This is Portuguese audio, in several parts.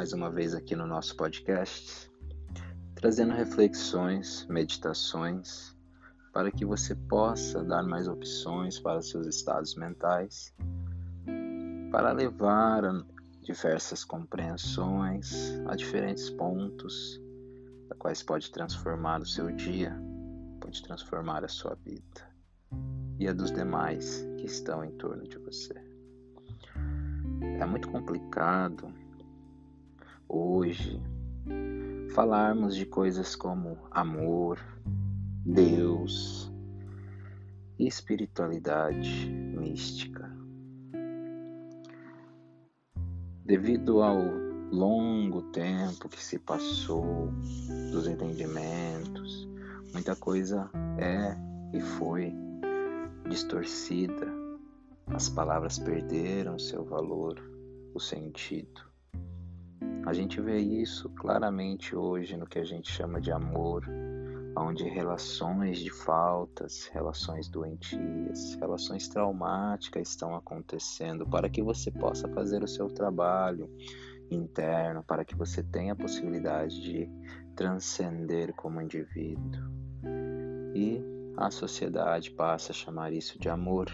mais uma vez aqui no nosso podcast, trazendo reflexões, meditações, para que você possa dar mais opções para seus estados mentais, para levar a diversas compreensões a diferentes pontos, da quais pode transformar o seu dia, pode transformar a sua vida e a dos demais que estão em torno de você. É muito complicado hoje falarmos de coisas como amor, Deus e espiritualidade mística. Devido ao longo tempo que se passou dos entendimentos, muita coisa é e foi distorcida, as palavras perderam seu valor, o sentido. A gente vê isso claramente hoje no que a gente chama de amor, onde relações de faltas, relações doentias, relações traumáticas estão acontecendo para que você possa fazer o seu trabalho interno, para que você tenha a possibilidade de transcender como indivíduo. E a sociedade passa a chamar isso de amor,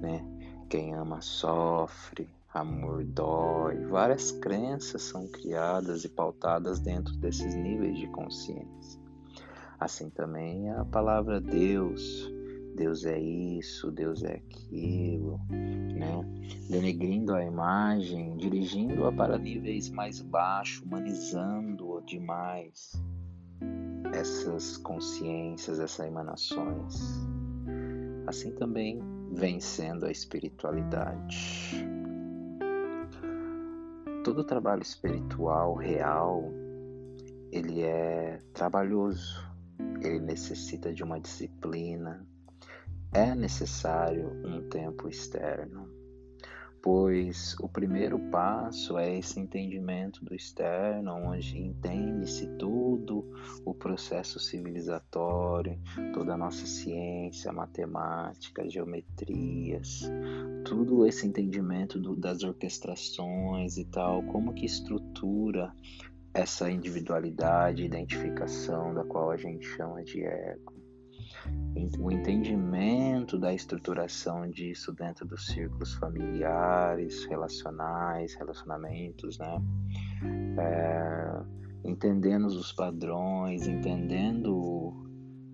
né? Quem ama sofre, amor dói. Várias crenças são criadas e pautadas dentro desses níveis de consciência. Assim também a palavra Deus, Deus é isso, Deus é aquilo, né? Denegrindo a imagem, dirigindo-a para níveis mais baixos, humanizando-a demais essas consciências, essas emanações. Assim também vencendo a espiritualidade. Todo trabalho espiritual real, ele é trabalhoso, ele necessita de uma disciplina, é necessário um tempo externo pois o primeiro passo é esse entendimento do externo, onde entende-se tudo o processo civilizatório, toda a nossa ciência, matemática, geometrias, tudo esse entendimento do, das orquestrações e tal, como que estrutura essa individualidade, identificação da qual a gente chama de ego o entendimento da estruturação disso dentro dos círculos familiares, relacionais, relacionamentos, né? É, entendendo os padrões, entendendo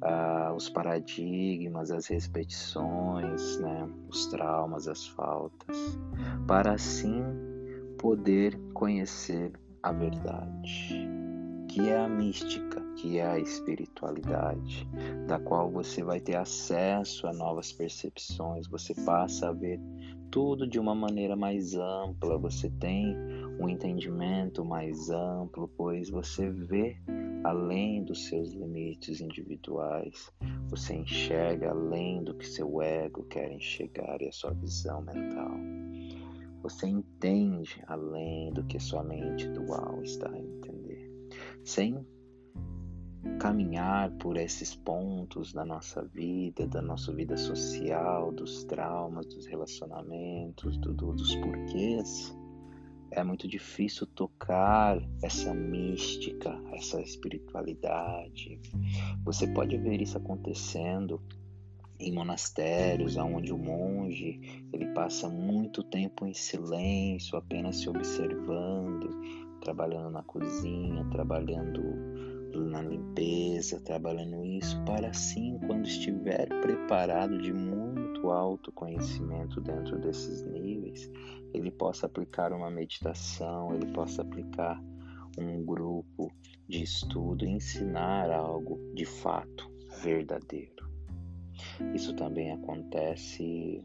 uh, os paradigmas, as repetições, né? os traumas, as faltas, para assim poder conhecer a verdade, que é a mística que é a espiritualidade, da qual você vai ter acesso a novas percepções, você passa a ver tudo de uma maneira mais ampla, você tem um entendimento mais amplo, pois você vê além dos seus limites individuais, você enxerga além do que seu ego quer enxergar e a sua visão mental. Você entende além do que sua mente dual está a entender. Sem caminhar por esses pontos da nossa vida, da nossa vida social, dos traumas, dos relacionamentos, do, do, dos porquês, é muito difícil tocar essa mística, essa espiritualidade. Você pode ver isso acontecendo em monastérios, onde o monge ele passa muito tempo em silêncio, apenas se observando, trabalhando na cozinha, trabalhando na limpeza, trabalhando isso, para assim, quando estiver preparado de muito autoconhecimento dentro desses níveis, ele possa aplicar uma meditação, ele possa aplicar um grupo de estudo, ensinar algo de fato verdadeiro. Isso também acontece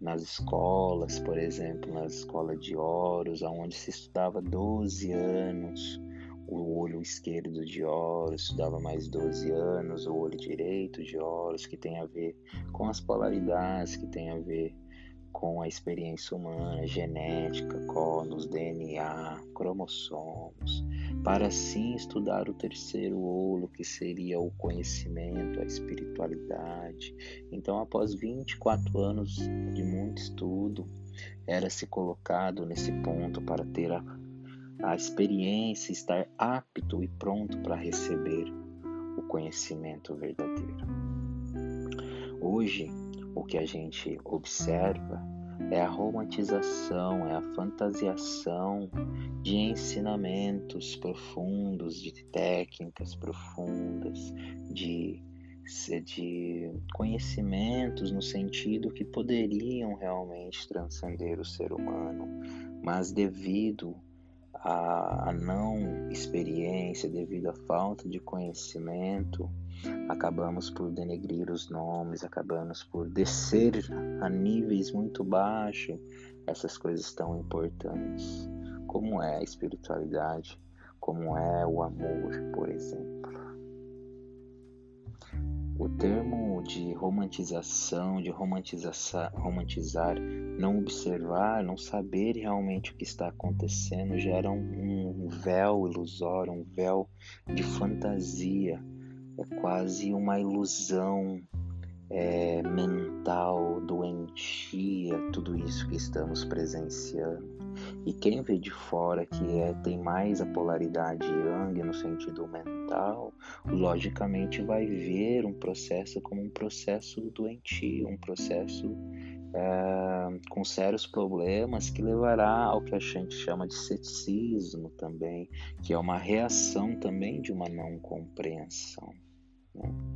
nas escolas, por exemplo, na escola de Horus, onde se estudava 12 anos o olho esquerdo de Horus dava mais 12 anos, o olho direito de Horus, que tem a ver com as polaridades, que tem a ver com a experiência humana, genética, conos, DNA, cromossomos, para assim estudar o terceiro olho, que seria o conhecimento, a espiritualidade. Então, após 24 anos de muito estudo, era se colocado nesse ponto para ter a a experiência, estar apto e pronto para receber o conhecimento verdadeiro. Hoje, o que a gente observa é a romantização, é a fantasiação de ensinamentos profundos, de técnicas profundas, de, de conhecimentos no sentido que poderiam realmente transcender o ser humano, mas devido à não experiência, devido à falta de conhecimento, acabamos por denegrir os nomes, acabamos por descer a níveis muito baixos essas coisas tão importantes, como é a espiritualidade, como é o amor, por exemplo. O termo de romantização, de romantizar, romantizar, não observar, não saber realmente o que está acontecendo, gera um, um véu ilusório, um véu de fantasia. É quase uma ilusão é, mental, doentia, tudo isso que estamos presenciando. E quem vê de fora que é, tem mais a polaridade yang no sentido mental, logicamente vai ver um processo como um processo doentio, um processo é, com sérios problemas que levará ao que a gente chama de ceticismo também, que é uma reação também de uma não compreensão. Né?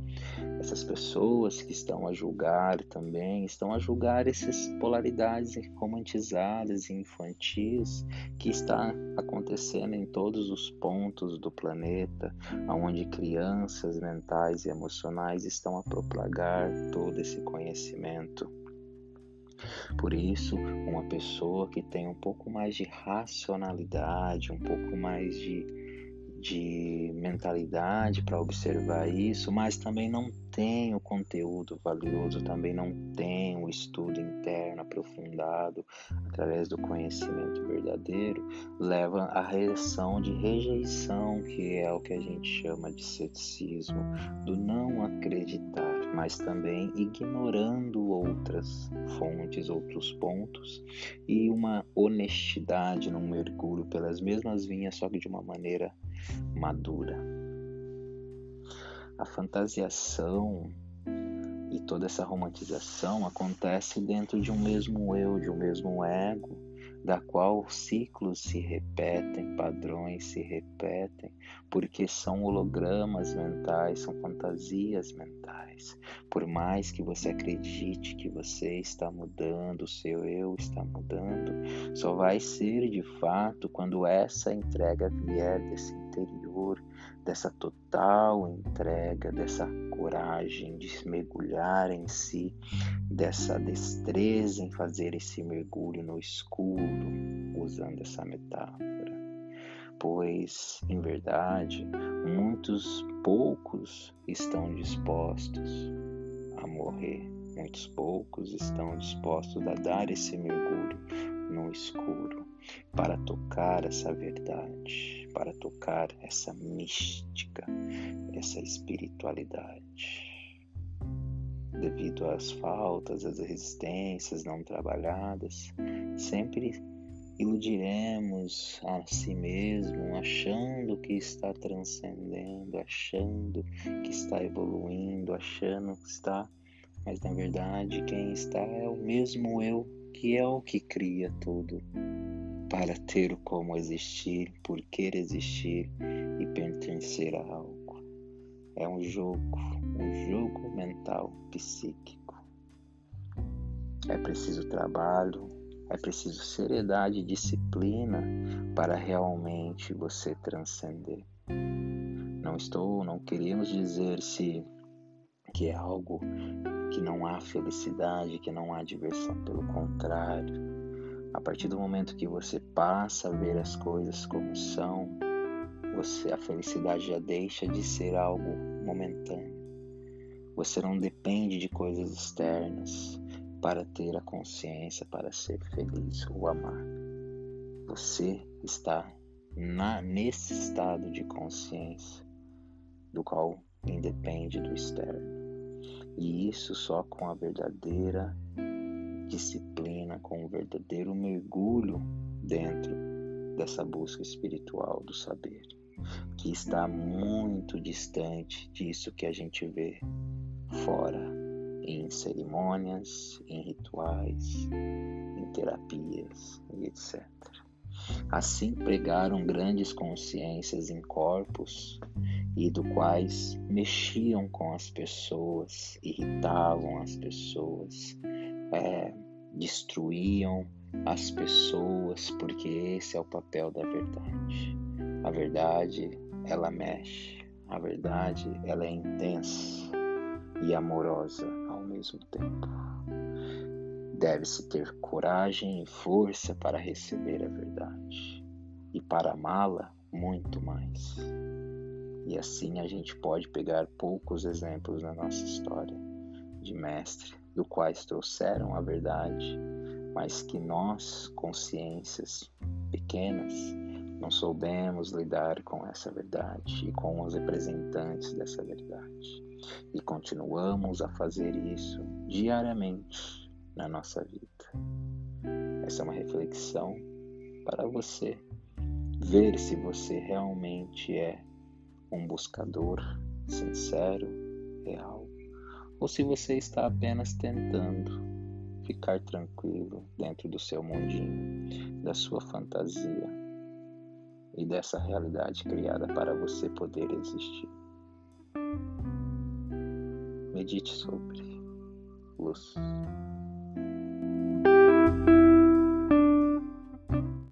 Essas pessoas que estão a julgar também estão a julgar essas polaridades romantizadas e infantis que está acontecendo em todos os pontos do planeta, onde crianças mentais e emocionais estão a propagar todo esse conhecimento. Por isso, uma pessoa que tem um pouco mais de racionalidade, um pouco mais de de mentalidade para observar isso, mas também não tem o conteúdo valioso, também não tem o estudo interno aprofundado através do conhecimento verdadeiro, leva à reação de rejeição, que é o que a gente chama de ceticismo, do não acreditar, mas também ignorando outras fontes, outros pontos e uma honestidade num mergulho pelas mesmas vinhas, só que de uma maneira madura. A fantasiação e toda essa romantização acontece dentro de um mesmo eu, de um mesmo ego, da qual ciclos se repetem, padrões se repetem, porque são hologramas mentais, são fantasias mentais. Por mais que você acredite que você está mudando, o seu eu está mudando, só vai ser de fato quando essa entrega vier desse interior, dessa total entrega, dessa coragem de mergulhar em si, dessa destreza em fazer esse mergulho no escuro, usando essa metáfora. Pois, em verdade, muitos poucos estão dispostos a morrer, muitos poucos estão dispostos a dar esse mergulho no escuro para tocar essa verdade, para tocar essa mística, essa espiritualidade. Devido às faltas, às resistências não trabalhadas, sempre iludiremos a si mesmo, achando que está transcendendo, achando que está evoluindo, achando que está, mas na verdade quem está é o mesmo eu, que é o que cria tudo para ter como existir, por querer existir e pertencer a algo. É um jogo, um jogo mental, psíquico. É preciso trabalho, é preciso seriedade e disciplina para realmente você transcender. Não estou, não queríamos dizer se que é algo que não há felicidade, que não há diversão, pelo contrário a partir do momento que você passa a ver as coisas como são, você a felicidade já deixa de ser algo momentâneo. Você não depende de coisas externas para ter a consciência, para ser feliz ou amar. Você está na, nesse estado de consciência do qual independe do externo. E isso só com a verdadeira disciplina, com um verdadeiro mergulho dentro dessa busca espiritual do saber, que está muito distante disso que a gente vê fora, em cerimônias, em rituais, em terapias e etc. Assim pregaram grandes consciências em corpos e do quais mexiam com as pessoas, irritavam as pessoas, é, destruíam as pessoas, porque esse é o papel da verdade. A verdade, ela mexe. A verdade, ela é intensa e amorosa ao mesmo tempo. Deve-se ter coragem e força para receber a verdade e para amá-la muito mais. E assim a gente pode pegar poucos exemplos na nossa história de mestre, do quais trouxeram a verdade, mas que nós, consciências pequenas, não soubemos lidar com essa verdade e com os representantes dessa verdade. E continuamos a fazer isso diariamente na nossa vida. Essa é uma reflexão para você ver se você realmente é um buscador sincero, real, ou se você está apenas tentando ficar tranquilo dentro do seu mundinho, da sua fantasia e dessa realidade criada para você poder existir. Medite sobre luz.